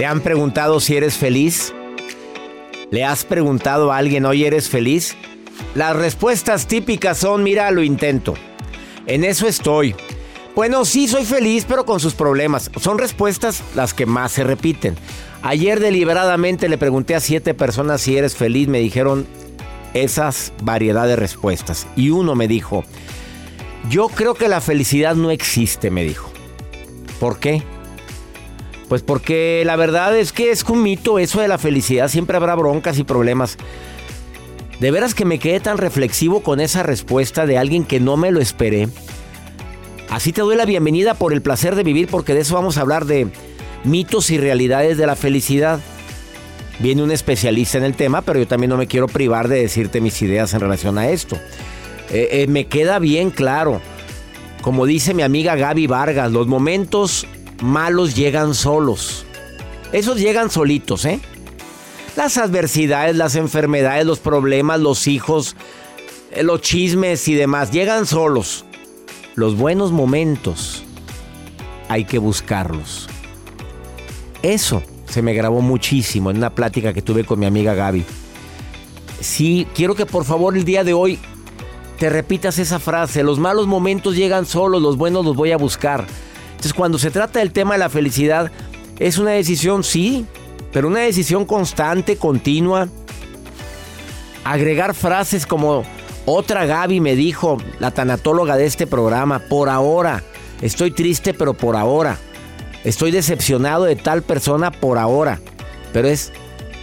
¿Te han preguntado si eres feliz? ¿Le has preguntado a alguien, hoy eres feliz? Las respuestas típicas son, mira, lo intento. En eso estoy. Bueno, sí, soy feliz, pero con sus problemas. Son respuestas las que más se repiten. Ayer deliberadamente le pregunté a siete personas si eres feliz. Me dijeron esas variedad de respuestas. Y uno me dijo, yo creo que la felicidad no existe, me dijo. ¿Por qué? Pues porque la verdad es que es un mito eso de la felicidad. Siempre habrá broncas y problemas. De veras que me quedé tan reflexivo con esa respuesta de alguien que no me lo esperé. Así te doy la bienvenida por el placer de vivir porque de eso vamos a hablar de mitos y realidades de la felicidad. Viene un especialista en el tema, pero yo también no me quiero privar de decirte mis ideas en relación a esto. Eh, eh, me queda bien claro, como dice mi amiga Gaby Vargas, los momentos malos llegan solos. Esos llegan solitos, ¿eh? Las adversidades, las enfermedades, los problemas, los hijos, eh, los chismes y demás, llegan solos. Los buenos momentos hay que buscarlos. Eso se me grabó muchísimo en una plática que tuve con mi amiga Gaby. Sí, quiero que por favor el día de hoy te repitas esa frase. Los malos momentos llegan solos, los buenos los voy a buscar. Entonces cuando se trata del tema de la felicidad, es una decisión, sí, pero una decisión constante, continua. Agregar frases como otra Gaby me dijo, la tanatóloga de este programa, por ahora, estoy triste pero por ahora. Estoy decepcionado de tal persona por ahora. Pero es,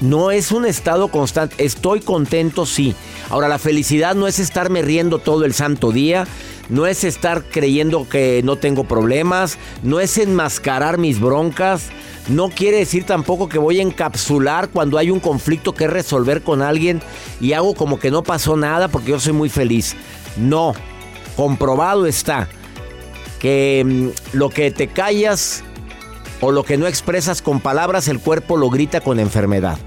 no es un estado constante. Estoy contento, sí. Ahora, la felicidad no es estarme riendo todo el santo día no es estar creyendo que no tengo problemas, no es enmascarar mis broncas, no quiere decir tampoco que voy a encapsular cuando hay un conflicto que resolver con alguien y hago como que no pasó nada porque yo soy muy feliz. No, comprobado está que mm, lo que te callas o lo que no expresas con palabras, el cuerpo lo grita con enfermedad.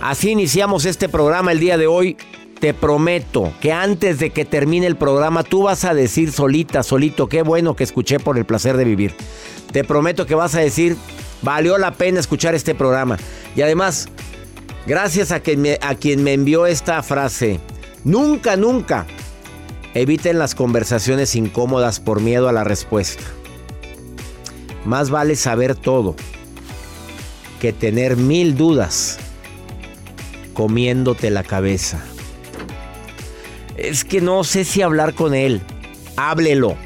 Así iniciamos este programa el día de hoy te prometo que antes de que termine el programa tú vas a decir solita, solito, qué bueno que escuché por el placer de vivir. Te prometo que vas a decir, valió la pena escuchar este programa. Y además, gracias a, me, a quien me envió esta frase, nunca, nunca eviten las conversaciones incómodas por miedo a la respuesta. Más vale saber todo que tener mil dudas comiéndote la cabeza es que no sé si hablar con él. Háblelo.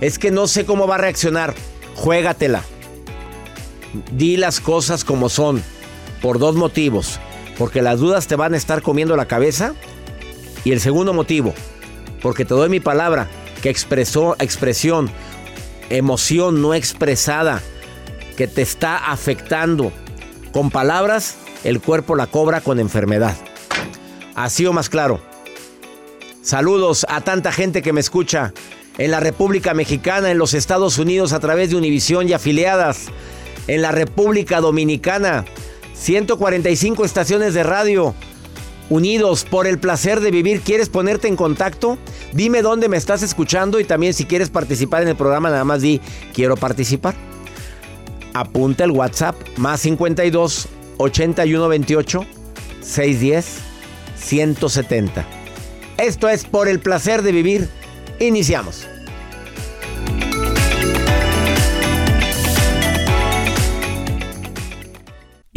Es que no sé cómo va a reaccionar. Juégatela. Di las cosas como son. Por dos motivos. Porque las dudas te van a estar comiendo la cabeza. Y el segundo motivo. Porque te doy mi palabra. Que expresó, expresión, emoción no expresada. Que te está afectando. Con palabras, el cuerpo la cobra con enfermedad. Así o más claro. Saludos a tanta gente que me escucha en la República Mexicana, en los Estados Unidos a través de Univisión y afiliadas, en la República Dominicana, 145 estaciones de radio. Unidos por el placer de vivir, ¿quieres ponerte en contacto? Dime dónde me estás escuchando y también si quieres participar en el programa, nada más di quiero participar. Apunta el WhatsApp más 52 81 28 610 170. Esto es por el placer de vivir. Iniciamos.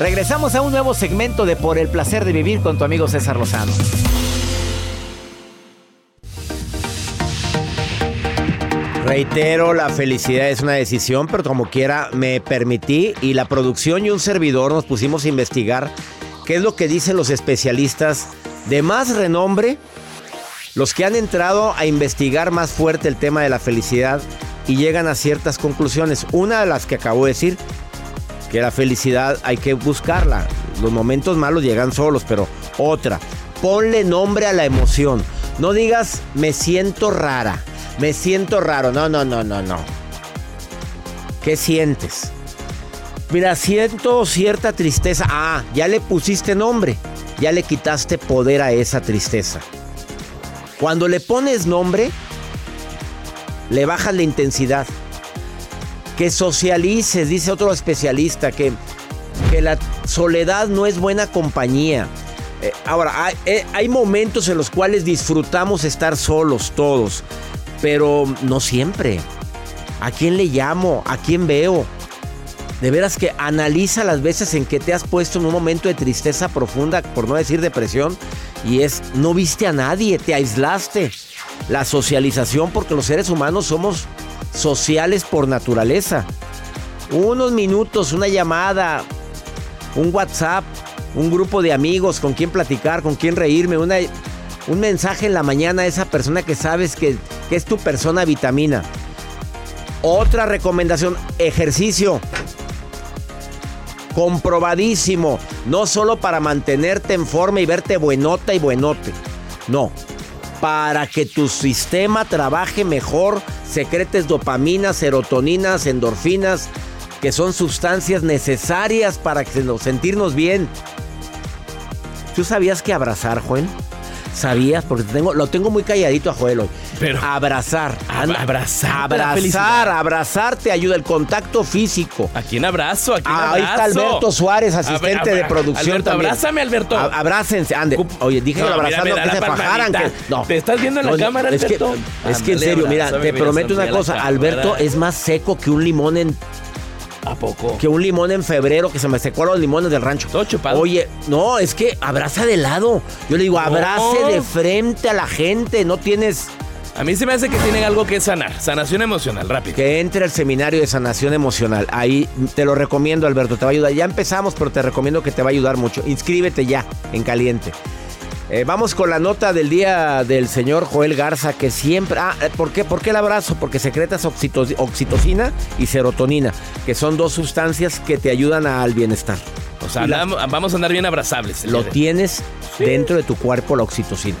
Regresamos a un nuevo segmento de Por el placer de vivir con tu amigo César Lozano. Reitero, la felicidad es una decisión, pero como quiera me permití y la producción y un servidor nos pusimos a investigar qué es lo que dicen los especialistas de más renombre, los que han entrado a investigar más fuerte el tema de la felicidad y llegan a ciertas conclusiones. Una de las que acabo de decir, que la felicidad hay que buscarla. Los momentos malos llegan solos, pero otra, ponle nombre a la emoción. No digas me siento rara, me siento raro. No, no, no, no, no. ¿Qué sientes? Mira, siento cierta tristeza. Ah, ya le pusiste nombre. Ya le quitaste poder a esa tristeza. Cuando le pones nombre, le bajas la intensidad que socialices, dice otro especialista, que, que la soledad no es buena compañía. Eh, ahora, hay, eh, hay momentos en los cuales disfrutamos estar solos todos, pero no siempre. ¿A quién le llamo? ¿A quién veo? De veras que analiza las veces en que te has puesto en un momento de tristeza profunda, por no decir depresión, y es, no viste a nadie, te aislaste. La socialización, porque los seres humanos somos sociales por naturaleza. Unos minutos, una llamada, un WhatsApp, un grupo de amigos con quien platicar, con quien reírme, una, un mensaje en la mañana a esa persona que sabes que, que es tu persona vitamina. Otra recomendación, ejercicio. Comprobadísimo. No solo para mantenerte en forma y verte buenota y buenote. No. Para que tu sistema trabaje mejor secretes dopaminas, serotoninas, endorfinas, que son sustancias necesarias para sentirnos bien. ¿Tú sabías que abrazar, Joel? ¿Sabías? Porque tengo, lo tengo muy calladito a Joel hoy. Pero abrazar. abrazar. Abrazar, abrazar te ayuda el contacto físico. ¿A quién abrazo? ¿A quién Ah, abrazo? ahí está Alberto Suárez, asistente de producción Alberto, también. abrázame, Alberto. A- abrácense, ande. Oye, dije No, no me que se fajaran. Que, no. ¿Te estás viendo en la No, cámara, es que, Alberto? es que en serio, mira, te prometo una cosa. Alberto es más seco que un limón en ¿A poco? que un limón en febrero que se me secó los limones del rancho. Todo chupado. Oye, no, es que abraza de lado. Yo le digo, abrace de frente a la gente. No tienes A mí se me hace que tienen algo que sanar. Sanación emocional, rápido. que entre al seminario de sanación emocional. Ahí te lo recomiendo, Alberto. Te va a ayudar. Ya empezamos, pero te recomiendo que te va a ayudar mucho. Inscríbete ya en caliente. Eh, vamos con la nota del día del señor Joel Garza, que siempre... Ah, eh, ¿por qué, ¿por qué el abrazo? Porque secretas oxito- oxitocina y serotonina, que son dos sustancias que te ayudan al bienestar. O sea, la- vamos a andar bien abrazables. Lo tienes dentro de tu cuerpo la oxitocina.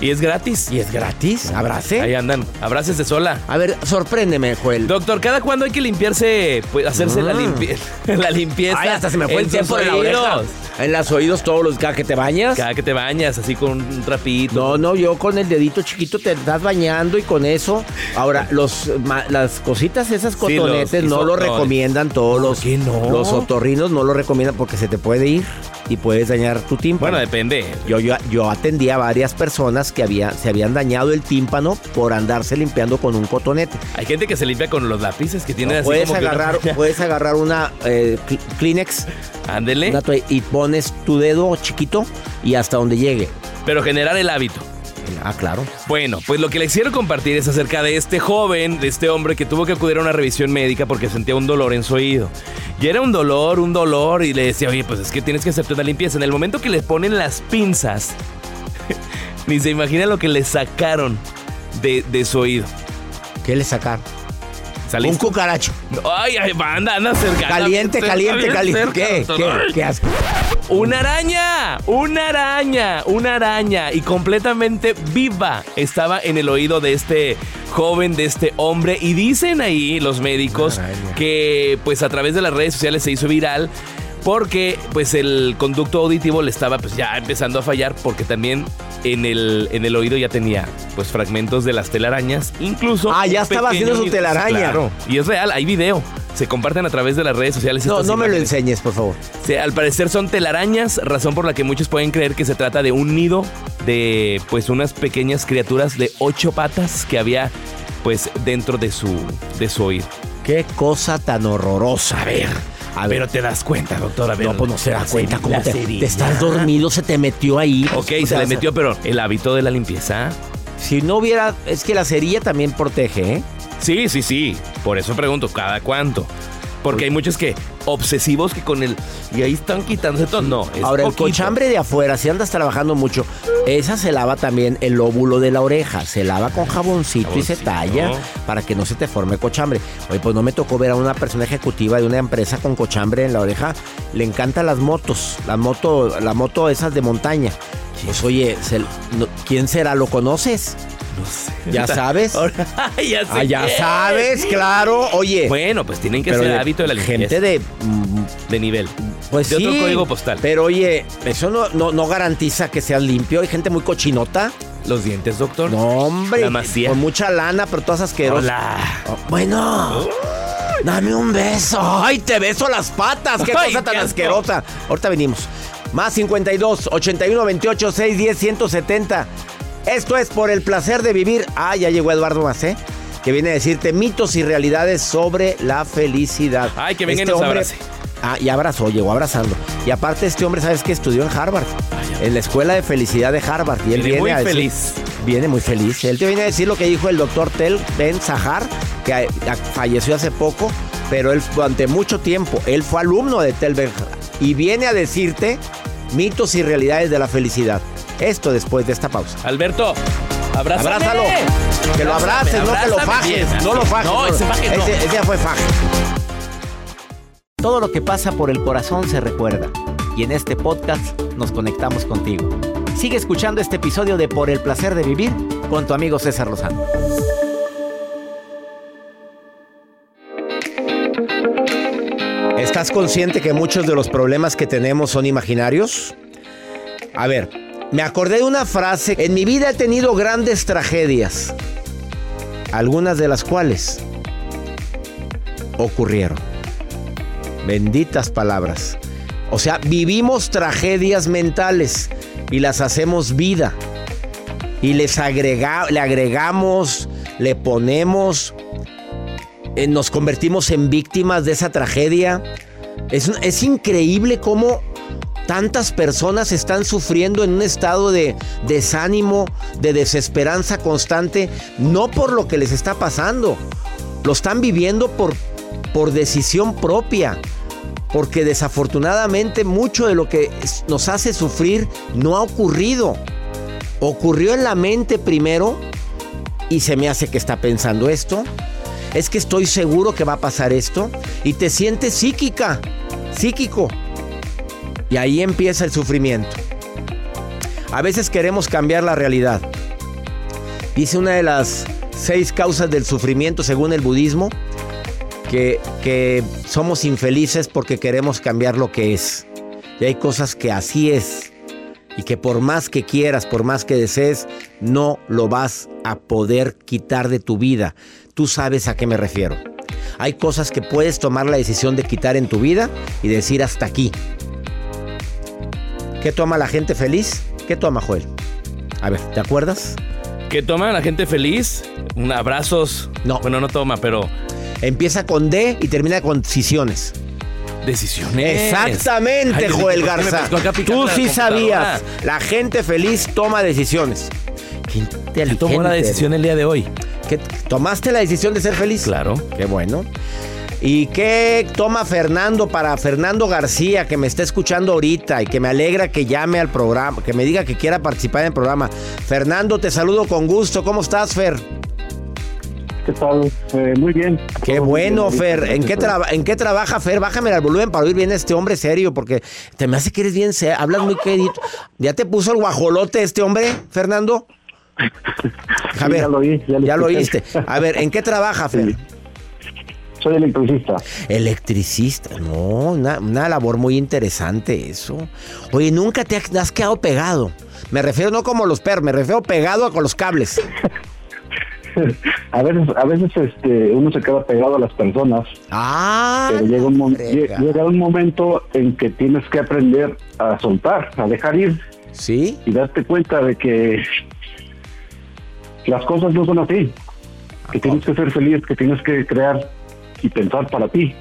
Y es gratis. Y es gratis. Abrace. Ahí andan. Abrácese sola. A ver, sorpréndeme, Joel. Doctor, ¿cada cuándo hay que limpiarse, pues hacerse la, Mm. limpi- la limpieza? Ay, hasta se me fue el en tiempo de la oreja. En los oídos todos los cada que te bañas. Cada que te bañas, así con un trapito. No, no, yo con el dedito chiquito te estás bañando y con eso. Ahora, los ma- las cositas esas Sí, cotonetes los no lo recomiendan todos los. qué no? Los otorrinos no lo recomiendan porque se te puede ir y puedes dañar tu tímpano. Bueno, depende. Yo, yo, yo atendí a varias personas que había, se habían dañado el tímpano por andarse limpiando con un cotonete. Hay gente que se limpia con los lápices que tienen así puedes, como que una- agarrar, puedes agarrar una eh, Kleenex Ándele. y pones tu dedo chiquito y hasta donde llegue. Pero generar el hábito. Ah, claro. Bueno, pues lo que les quiero compartir es acerca de este joven, de este hombre que tuvo que acudir a una revisión médica porque sentía un dolor en su oído. Y era un dolor, un dolor, y le decía, oye, pues es que tienes que hacerte una limpieza. En el momento que le ponen las pinzas, ni se imagina lo que le sacaron de, de su oído. ¿Qué le sacaron? ¿Saliste? Un cucaracho. Ay, ay, anda, anda cerca. Caliente, caliente, caliente. cerca, ¿Qué? ¿Qué? ¿Qué asco? Una araña, una araña, una araña y completamente viva. Estaba en el oído de este joven, de este hombre y dicen ahí los médicos que pues a través de las redes sociales se hizo viral porque pues el conducto auditivo le estaba pues ya empezando a fallar porque también en el, en el oído ya tenía pues fragmentos de las telarañas, incluso Ah, ya estaba haciendo su telaraña. Claro, y es real, hay video. Se comparten a través de las redes sociales. No, no me lo enseñes, por favor. Sí, al parecer son telarañas, razón por la que muchos pueden creer que se trata de un nido de pues unas pequeñas criaturas de ocho patas que había pues dentro de su, de su oído. Qué cosa tan horrorosa. A ver. A ver. Pero te das cuenta, doctora. no, pues no se da cuenta cómo te, te estás dormido, se te metió ahí. Ok, Pues, se o le metió, pero el hábito de la limpieza. Si no hubiera, es que la cerilla también protege, ¿eh? Sí, sí, sí. Por eso pregunto, ¿cada cuánto? Porque hay muchos que obsesivos que con el y ahí están quitándose todo. No, es Ahora, el cochambre de afuera, si andas trabajando mucho, esa se lava también el lóbulo de la oreja. Se lava con jaboncito, y se talla para que no se te forme cochambre. Oye, pues no me tocó ver a una persona ejecutiva de una empresa con cochambre en la oreja. Le encantan las motos, la moto, la moto esas de montaña. Pues oye, se- no- ¿quién será? ¿Lo conoces? No sé. ¿Ya sabes? Ahora- ya sé Ah, ya sabes, claro. Oye, Bueno, pues tienen que pero ser de hábito de la limpieza. gente de mm, de nivel. Pues de sí, otro código postal. Pero oye, eso no, no, no garantiza que seas limpio. Hay gente muy cochinota. Los dientes, doctor. No, hombre. La masía. Con mucha lana, pero todas asquerosas. Hola. Oh, bueno. Dame un beso. Ay, te beso las patas. Qué Ay, cosa tan qué asco. asquerosa. Ahorita venimos. Más 52 81 28 610 170. Esto es por el placer de vivir. Ah, ya llegó Eduardo Macé. Que viene a decirte mitos y realidades sobre la felicidad. Ay, que venga Este nos hombre- abrace. Ah, y abrazó, llegó abrazando. Y aparte este hombre, ¿sabes qué? Estudió en Harvard. en la Escuela de Felicidad de Harvard. Y él Viene viene muy a decir- feliz. Viene muy feliz. Él te viene a decir lo que dijo el doctor Tel Ben Sahar, que falleció hace poco, pero él durante mucho tiempo, él fue alumno de Tel Ben Sahar. Y viene a decirte mitos y realidades de la felicidad. Esto después de esta pausa. Alberto, abrázame. Abrázalo. Que lo abraces, no que lo abrázame fajes. bien. No lo fajes. No, ese faje no. Ese, ese ya fue faje. Todo lo que pasa por el corazón se recuerda. Y en este podcast nos conectamos contigo. Sigue escuchando este episodio de Por el placer de vivir con tu amigo César Lozano. ¿Estás consciente que muchos de los problemas que tenemos son imaginarios? A ver, me acordé de una frase. En mi vida he tenido grandes tragedias, algunas de las cuales ocurrieron. Benditas palabras. O sea, vivimos tragedias mentales y las hacemos vida. Y les le agregamos, le ponemos, eh, nos convertimos en víctimas de esa tragedia. Es, es increíble cómo tantas personas están sufriendo en un estado de desánimo, de desesperanza constante, no por lo que les está pasando, lo están viviendo por, por decisión propia, porque desafortunadamente mucho de lo que nos hace sufrir no ha ocurrido. Ocurrió en la mente primero y se me hace que está pensando esto. Es que estoy seguro que va a pasar esto y te sientes psíquica, psíquico. Y ahí empieza el sufrimiento. A veces queremos cambiar la realidad. Dice una de las seis causas del sufrimiento según el budismo que, que somos infelices porque queremos cambiar lo que es. Y hay cosas que así es. Y que por más que quieras, por más que desees, no lo vas a poder quitar de tu vida. Tú sabes a qué me refiero. Hay cosas que puedes tomar la decisión de quitar en tu vida y decir hasta aquí. ¿Qué toma la gente feliz? ¿Qué toma Joel? A ver, ¿te acuerdas? ¿Qué toma la gente feliz? Un abrazos. No. Bueno, no toma, pero Empieza con D y termina con decisiones. decisiones. Exactamente, Ay, Joel ¿por qué me Garza. Tú sí sabías. La gente feliz toma decisiones. Qué inteligente. Tomó la decisión el día de hoy. ¿Qué- ¿Tomaste la decisión de ser feliz? Claro. Qué bueno. ¿Y qué toma Fernando para Fernando García, que me está escuchando ahorita y que me alegra que llame al programa, que me diga que quiera participar en el programa? Fernando, te saludo con gusto. ¿Cómo estás, Fer? ¿Qué tal? Eh, muy bien. Qué Todo bueno, bien, Fer. ¿En qué, ¿En qué trabaja, Fer? Bájame el volumen para oír bien a este hombre serio, porque te me hace que eres bien serio. Hablas muy querido. ¿Ya te puso el guajolote este hombre, Fernando? A Sí, ver, ya lo oí, ya lo ya lo oíste. A ver, ¿en qué trabaja, Fer? Soy electricista. Electricista, no, una, una labor muy interesante eso. Oye, nunca te has- quedado pegado. Me refiero no como los perros, me refiero pegado a con los cables. A veces, a veces este, uno se queda pegado a las personas, Ah, pero llega un, llega un momento en que tienes que aprender a soltar, a dejar ir ¿sí? y darte cuenta de que las cosas no son así. Que tienes que ser feliz, que tienes que crear y pensar para ti.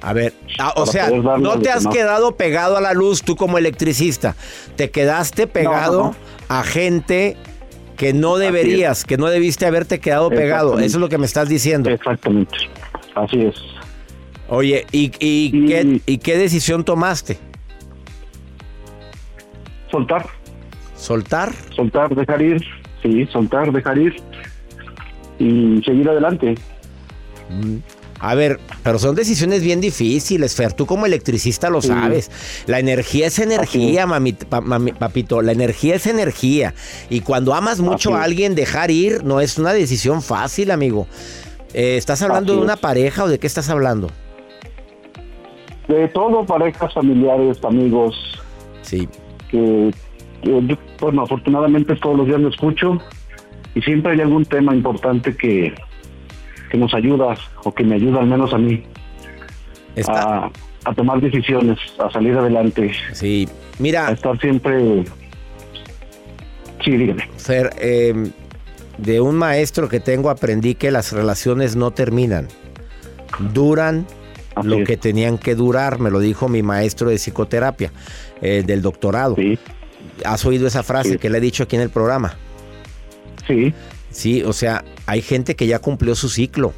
A ver, ah, o sea, no te has quedado pegado a la luz tú como electricista. Te quedaste pegado no. a gente que no deberías, que no debiste haberte quedado pegado. Eso es lo que me estás diciendo. Exactamente. Así es. Oye, ¿y, y, Y- qué, y qué decisión tomaste? Soltar, ¿Soltar? soltar, dejar ir, sí, soltar, dejar ir y seguir adelante. A ver, pero son decisiones bien difíciles, Fer. Tú como electricista lo sabes. La energía es energía, mami- pa- mami- papito. La energía es energía. Y cuando amas mucho a alguien, dejar ir no es una decisión fácil, amigo. Eh, ¿Estás hablando de una pareja o de qué estás hablando? De todo, parejas, familiares, amigos, Sí. que, que yo, bueno, afortunadamente todos los días lo escucho y siempre hay algún tema importante que, que nos ayuda o que me ayuda al menos a mí Está, a, a tomar decisiones, a salir adelante, sí. a Mira, estar siempre... Sí, dígame. Fer, eh, de un maestro que tengo aprendí que las relaciones no terminan. Duran Así lo es. que tenían que durar, me lo dijo mi maestro de psicoterapia, eh, del doctorado. Sí, ¿Has oído esa frase Sí. que le he dicho aquí en el programa? sí, Sí, o sea, hay gente que ya cumplió su ciclo.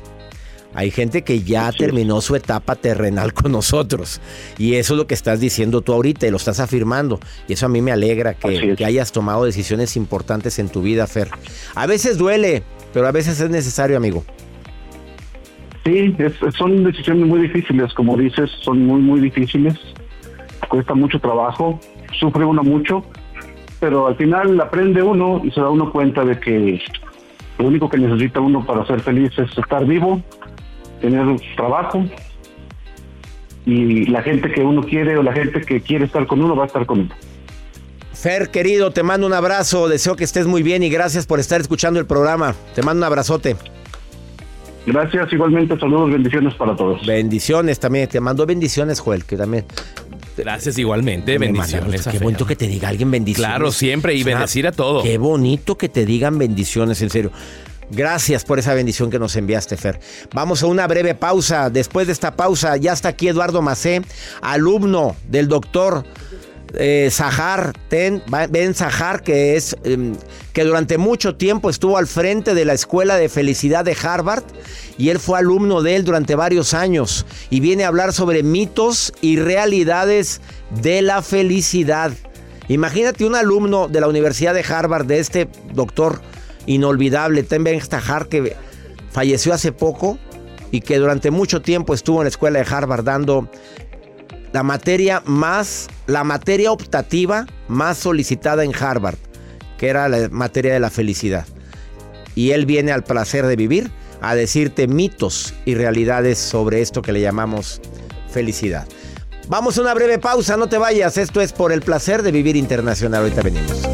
Hay gente que ya terminó su etapa terrenal con nosotros. Y eso es lo que estás diciendo tú ahorita y lo estás afirmando. Y eso a mí me alegra que, es. que hayas tomado decisiones importantes en tu vida, Fer. A veces duele, pero a veces es necesario, amigo. Sí, es- son decisiones muy difíciles, como dices, son muy, muy difíciles. Cuesta mucho trabajo, sufre uno mucho, pero al final aprende uno y se da uno cuenta de que lo único que necesita uno para ser feliz es estar vivo, tener un trabajo y la gente que uno quiere o la gente que quiere estar con uno va a estar con uno. Fer, querido, te mando un abrazo. Deseo que estés muy bien y gracias por estar escuchando el programa. Te mando un abrazote. Gracias, igualmente saludos, bendiciones para todos. Bendiciones también. Te mando bendiciones, Joel, que también. Gracias igualmente, Me bendiciones. Qué bonito que te diga alguien bendiciones. Claro, siempre, y bendecir a todo. Qué bonito que te digan bendiciones, en serio. Gracias por esa bendición que nos enviaste, Fer. Vamos a una breve pausa. Después de esta pausa, ya está aquí Eduardo Macé, alumno del doctor eh, Zahar Ten, Ben Zahar, que es em, que durante mucho tiempo estuvo al frente de la Escuela de Felicidad de Harvard y él fue alumno de él durante varios años y viene a hablar sobre mitos y realidades de la felicidad. Imagínate un alumno de la Universidad de Harvard, de este doctor inolvidable, Ten Ben Zahar, que falleció hace poco y que durante mucho tiempo estuvo en la escuela de Harvard dando la materia más, la materia optativa más solicitada en Harvard, que era la materia de la felicidad. Y él viene al placer de vivir a decirte mitos y realidades sobre esto que le llamamos felicidad. Vamos a una breve pausa, no te vayas. Esto es por el placer de vivir internacional. Ahorita venimos.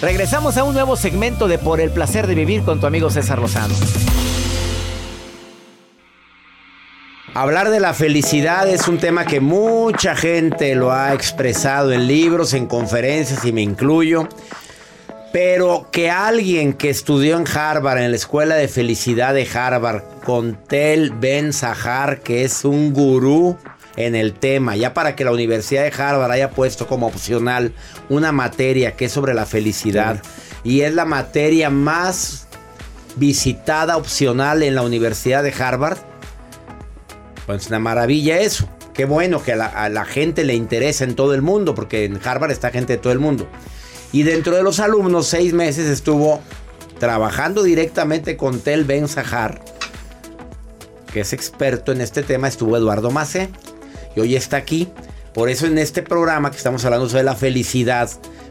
Regresamos a un nuevo segmento de Por el placer de vivir con tu amigo César Lozano. Hablar de la felicidad es un tema que mucha gente lo ha expresado en libros, en conferencias y me incluyo. Pero que alguien que estudió en Harvard, en la Escuela de Felicidad de Harvard, con Tel Ben Sahar, que es un gurú en el tema, ya para que la Universidad de Harvard haya puesto como opcional una materia que es sobre la felicidad y es la materia más visitada opcional en la Universidad de Harvard. Pues una maravilla eso. Qué bueno que a la, a la gente le interesa en todo el mundo, porque en Harvard está gente de todo el mundo. Y dentro de los alumnos, seis meses estuvo trabajando directamente con Tel Ben Sahar, que es experto en este tema, estuvo Eduardo Macé hoy está aquí. Por eso en este programa que estamos hablando sobre la felicidad,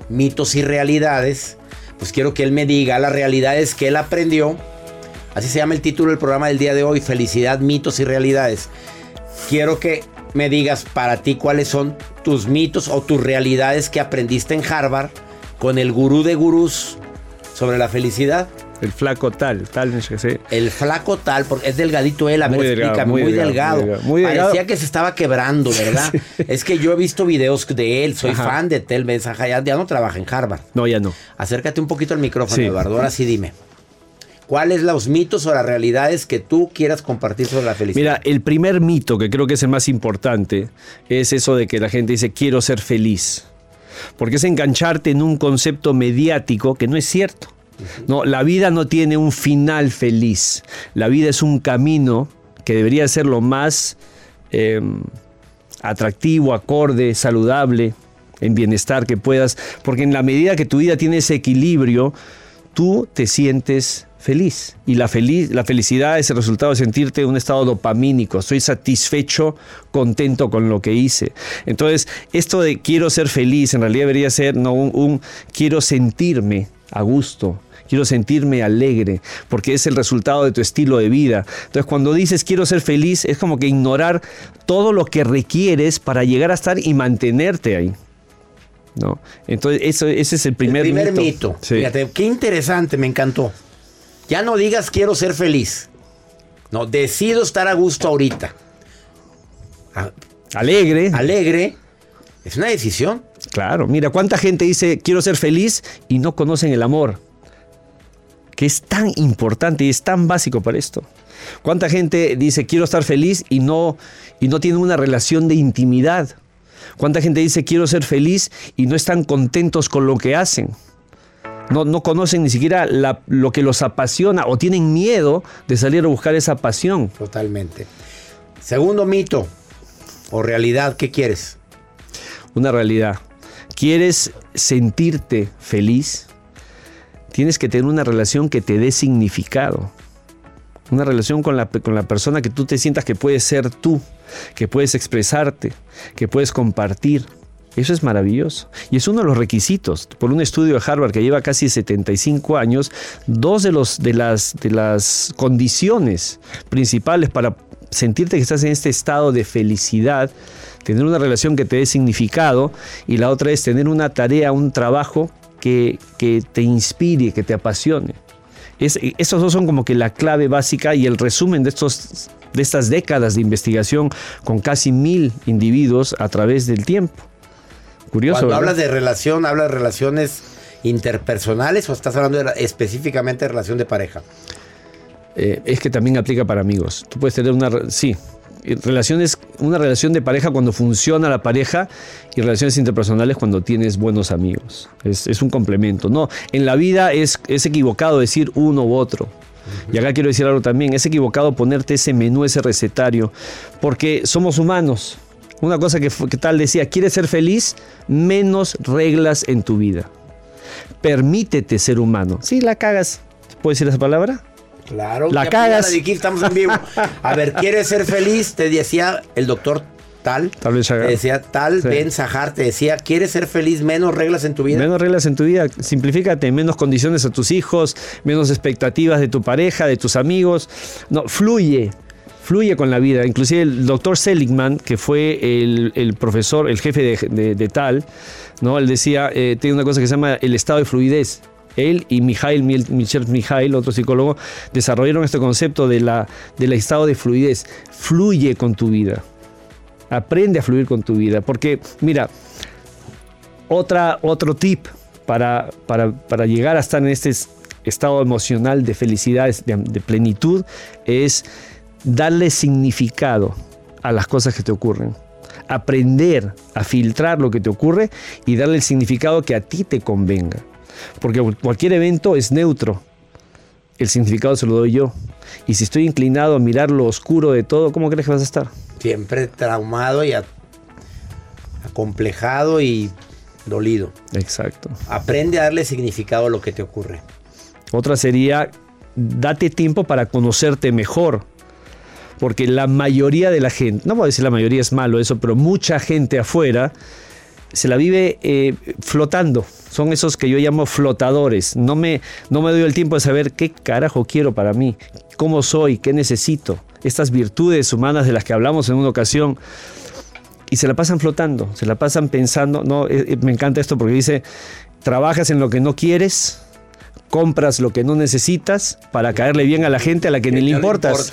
mitos y realidades, pues quiero que él me diga las realidades que él aprendió. Así se llama el título del programa del día de hoy, Felicidad, mitos y realidades. Quiero que me digas para ti cuáles son tus mitos o tus realidades que aprendiste en Harvard con el gurú de gurús sobre la felicidad. El flaco tal, tal, no sé. El flaco tal, porque es delgadito él, a ver, Muy delgado, explícame, muy muy, delgado, delgado. muy delgado, muy delgado. Parecía que se estaba quebrando, ¿verdad? Es que yo he visto videos de él, soy Ajá. fan de Tel Mensaje, ya, ya no trabaja en Harvard. No, ya no. Acércate un poquito al micrófono, Sí. Eduardo, ahora sí dime. ¿Cuáles los mitos o las realidades que tú quieras compartir sobre la felicidad? Mira, el primer mito que creo que es el más importante es eso de que la gente dice quiero ser feliz. Porque es engancharte en un concepto mediático que no es cierto. No, la vida no tiene un final feliz. La vida es un camino que debería ser lo más eh, atractivo, acorde, saludable, en bienestar que puedas. Porque en la medida que tu vida tiene ese equilibrio, tú te sientes feliz. Y la, feliz, la felicidad es el resultado de sentirte en un estado dopamínico. Estoy satisfecho, contento con lo que hice. Entonces, esto de quiero ser feliz, en realidad debería ser no, un quiero sentirme a gusto. Quiero sentirme alegre, porque es el resultado de tu estilo de vida. Entonces, cuando dices quiero ser feliz, es como que ignorar todo lo que requieres para llegar a estar y mantenerte ahí. ¿no? Entonces, eso, ese es el primer, el primer mito. mito. Sí. Fíjate, qué interesante, me encantó. Ya no digas quiero ser feliz. No, decido estar a gusto ahorita. A- Alegre. alegre. Es una decisión. Claro, mira, cuánta gente dice quiero ser feliz y no conocen el amor. Que es tan importante y es tan básico para esto. ¿Cuánta gente dice quiero estar feliz y no, y no tiene una relación de intimidad? ¿Cuánta gente dice quiero ser feliz y no están contentos con lo que hacen? No, no conocen ni siquiera la- lo que los apasiona o tienen miedo de salir a buscar esa pasión. Totalmente. Segundo mito o realidad, ¿qué quieres? una realidad. ¿Quieres sentirte feliz? Tienes que tener una relación que te dé significado. Una relación con la, con la persona que tú te sientas que puedes ser tú, que puedes expresarte, que puedes compartir. Eso es maravilloso. Y es uno de los requisitos. Por un estudio de Harvard que lleva casi 75 años, dos de, los, de, las, de las condiciones principales para sentirte que estás en este estado de felicidad, tener una relación que te dé significado, y la otra es tener una tarea, un trabajo que, que te inspire, que te apasione. Es, esos dos son como que la clave básica y el resumen de, estos, de estas décadas de investigación con casi mil individuos a través del tiempo. Curioso. Cuando ¿verdad? hablas de relación, ¿hablas de relaciones interpersonales o estás hablando de específicamente de relación de pareja? Eh, es que también aplica para amigos. Tú puedes tener una... Sí, relaciones, una relación de pareja cuando funciona la pareja y relaciones interpersonales cuando tienes buenos amigos. Es, es un complemento. No, en la vida es, es equivocado decir uno u otro. Y acá quiero decir algo también, es equivocado ponerte ese menú, ese recetario, porque somos humanos. Una cosa que, que tal decía, ¿quieres ser feliz? Menos reglas en tu vida. permítete ser humano. Si la cagas, ¿puedo decir esa palabra? Claro, La cagas. Aquí estamos en vivo. A ver, ¿quieres ser feliz? Te decía el doctor tal. Tal vez Te decía tal, Sí. Ben Sahar, te decía, ¿quieres ser feliz? Menos reglas en tu vida. Menos reglas en tu vida, simplifícate, menos condiciones a tus hijos, menos expectativas de tu pareja, de tus amigos. No, fluye, fluye con la vida. Inclusive el doctor Seligman, que fue el, el profesor, el jefe de, de- de tal, ¿no? él decía, eh, tiene una cosa que se llama el estado de fluidez. Él y Mijail, Michel Mijail, otro psicólogo, desarrollaron este concepto de la, del estado de fluidez. Fluye con tu vida. Aprende a fluir con tu vida. Porque, mira, otra, otro tip para, para, para llegar a estar en este es- estado emocional de felicidad, de, de plenitud, es darle significado a las cosas que te ocurren. Aprender a filtrar lo que te ocurre y darle el significado que a ti te convenga. Porque cualquier evento es neutro. El significado se lo doy yo. Y si estoy inclinado a mirar lo oscuro de todo, ¿cómo crees que vas a estar? Siempre traumado y acomplejado y dolido. Exacto. Aprende a darle significado a lo que te ocurre. Otra sería, date tiempo para conocerte mejor. Porque la mayoría de la gente, no voy a decir la mayoría es malo eso, pero mucha gente afuera se la vive eh, flotando. Son esos que yo llamo flotadores. No me, no me doy el tiempo de saber qué carajo quiero para mí, cómo soy, qué necesito. Estas virtudes humanas de las que hablamos en una ocasión. Y se la pasan flotando, se la pasan pensando. No, eh, eh, me encanta esto porque dice, trabajas en lo que no quieres, compras lo que no necesitas para caerle bien a la gente a la que ni le importas.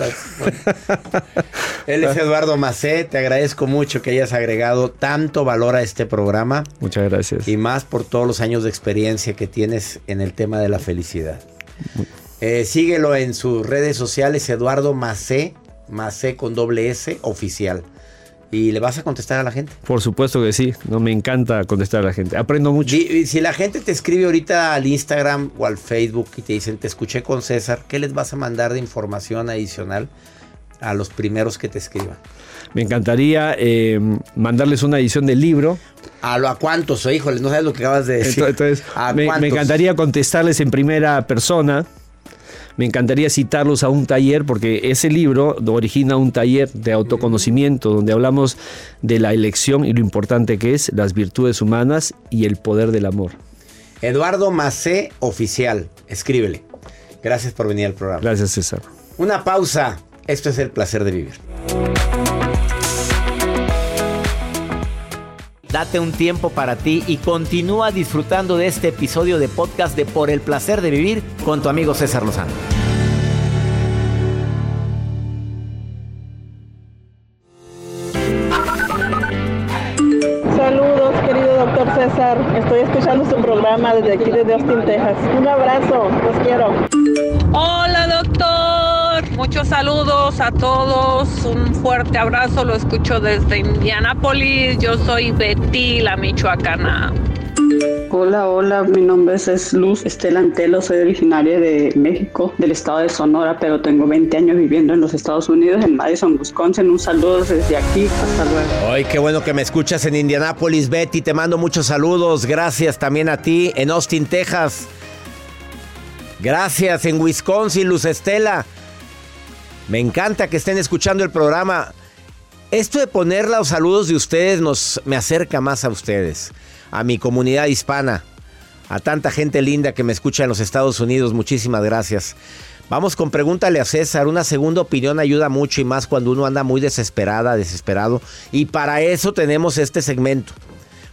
Él es Eduardo Macé, te agradezco mucho que hayas agregado tanto valor a este programa Muchas gracias. y más por todos los años de experiencia que tienes en el tema de la felicidad. Eh, síguelo en sus redes sociales, Eduardo Macé, Macé con doble S, oficial. Y le vas a contestar a la gente. Por supuesto que sí, no me encanta contestar a la gente. Aprendo mucho. Si la gente te escribe ahorita al Instagram o al Facebook y te dicen, te escuché con César, ¿qué les vas a mandar de información adicional a los primeros que te escriban? Me encantaría eh, mandarles una edición del libro. ¿A lo a cuántos? O híjoles, no sabes lo que acabas de decir. Entonces, ¿A me, me encantaría contestarles en primera persona. Me encantaría citarlos a un taller porque ese libro origina un taller de autoconocimiento donde hablamos de la elección y lo importante que es las virtudes humanas y el poder del amor. Eduardo Macé, oficial. Escríbele. Gracias por venir al programa. Gracias, César. Una pausa. Esto es el placer de vivir. Date un tiempo para ti y continúa disfrutando de este episodio de podcast de Por el placer de vivir con tu amigo César Lozano. Saludos, querido doctor César. Estoy escuchando su programa desde aquí, desde Austin, Texas. Un abrazo, los quiero. Hola muchos saludos a todos, un fuerte abrazo, lo escucho desde Indianápolis, yo soy Betty, la michoacana. Hola, hola, mi nombre es- Luz Estela Antelo, soy originaria de México, del estado de Sonora, pero tengo 20 años viviendo en los Estados Unidos, en Madison, Wisconsin. Un saludo desde aquí, hasta luego. Ay, qué bueno que me escuchas en Indianápolis, Betty. Te mando muchos saludos. Gracias también a ti en Austin, Texas. Gracias en Wisconsin, Luz Estela. Me encanta que estén escuchando el programa. Esto de poner los saludos de ustedes nos me acerca más a ustedes, a mi comunidad hispana, a tanta gente linda que me escucha en los Estados Unidos. Muchísimas gracias. Vamos con pregúntale a César. Una segunda opinión ayuda mucho y más cuando uno anda muy desesperada, desesperado. Y para eso tenemos este segmento.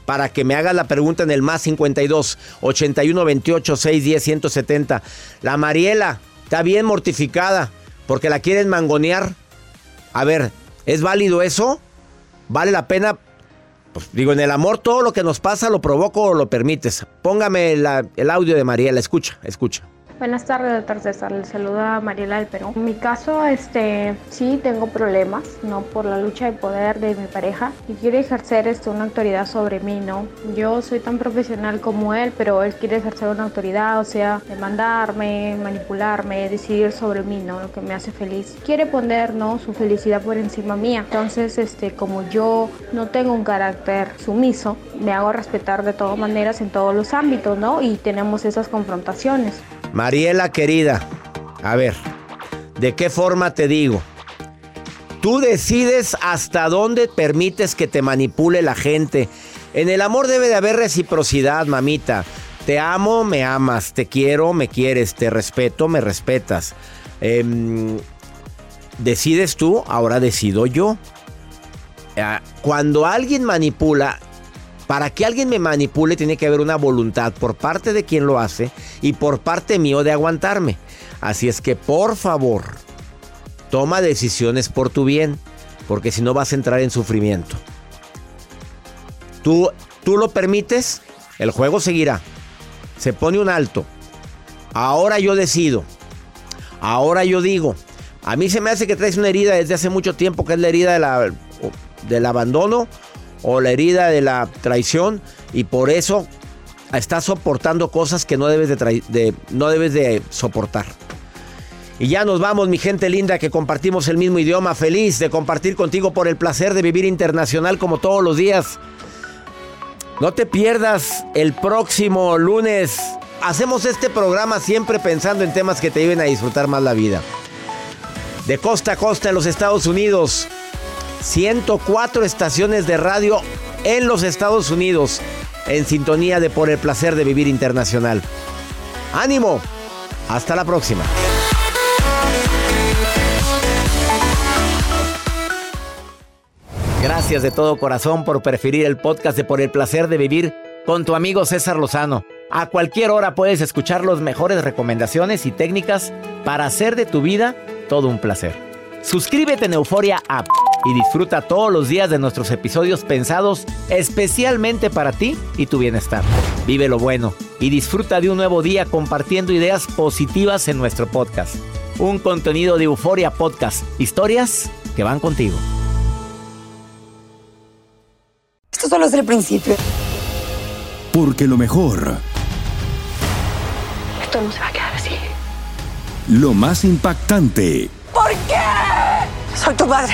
Para que me hagas la pregunta en el más 52 81 28 610 170. La Mariela está bien mortificada porque la quieren mangonear. A ver, ¿es válido eso? ¿Vale la pena? Pues digo, en el amor todo lo que nos pasa lo provoco o lo permites. Póngame la- el audio de Mariela, escucha, escucha. Buenas tardes, doctor César. Le saluda Mariela del Perú. En mi caso, este, sí tengo problemas, ¿no? Por la lucha de poder de mi pareja y quiere ejercer este, una autoridad sobre mí, ¿no? Yo soy tan profesional como él, pero él quiere ejercer una autoridad, o sea, demandarme, manipularme, decidir sobre mí, ¿no? Lo que me hace feliz. Quiere poner, ¿no? Su felicidad por encima mía. Entonces, este, como yo no tengo un carácter sumiso, me hago respetar de todas maneras en todos los ámbitos, ¿no? Y tenemos esas confrontaciones. Mariela querida, a ver, ¿de qué forma te digo? Tú decides hasta dónde permites que te manipule la gente. En el amor debe de haber reciprocidad, mamita. Te amo, me amas. Te quiero, me quieres. Te respeto, me respetas. Em, decides tú, ahora decido yo. Ah, Cuando alguien manipula, para que alguien me manipule tiene que haber una voluntad por parte de quien lo hace y por parte mío de aguantarme. Así es que por favor, toma decisiones por tu bien, porque si no vas a entrar en sufrimiento. Tú, tú lo permites, el juego seguirá. Se pone un alto. Ahora yo decido. Ahora yo digo. A mí se me hace que traes una herida desde hace mucho tiempo, que es la herida de la, del abandono o la herida de la traición y por eso estás soportando cosas que no debes de, no debes de soportar. Y ya nos vamos, mi gente linda, que compartimos el mismo idioma. Feliz de compartir contigo por el placer de vivir internacional como todos los días. No te pierdas el próximo lunes. Hacemos este programa siempre pensando en temas que te lleven a disfrutar más la vida. De costa a costa en los Estados Unidos. 104 estaciones de radio en los Estados Unidos en sintonía de Por el placer de vivir internacional. ¡Ánimo! Hasta la próxima. Gracias de todo corazón por preferir el podcast de Por el placer de vivir con tu amigo César Lozano. A cualquier hora puedes escuchar las mejores recomendaciones y técnicas para hacer de tu vida todo un placer. Suscríbete en Euforia App y disfruta todos los días de nuestros episodios pensados especialmente para ti y tu bienestar. Vive lo bueno y disfruta de un nuevo día compartiendo ideas positivas en nuestro podcast. Un contenido de Euforia Podcast, historias que van contigo. Esto solo es el principio. Porque lo mejor, Esto no se va a quedar así. lo más impactante, ¿Por qué? Soy tu madre.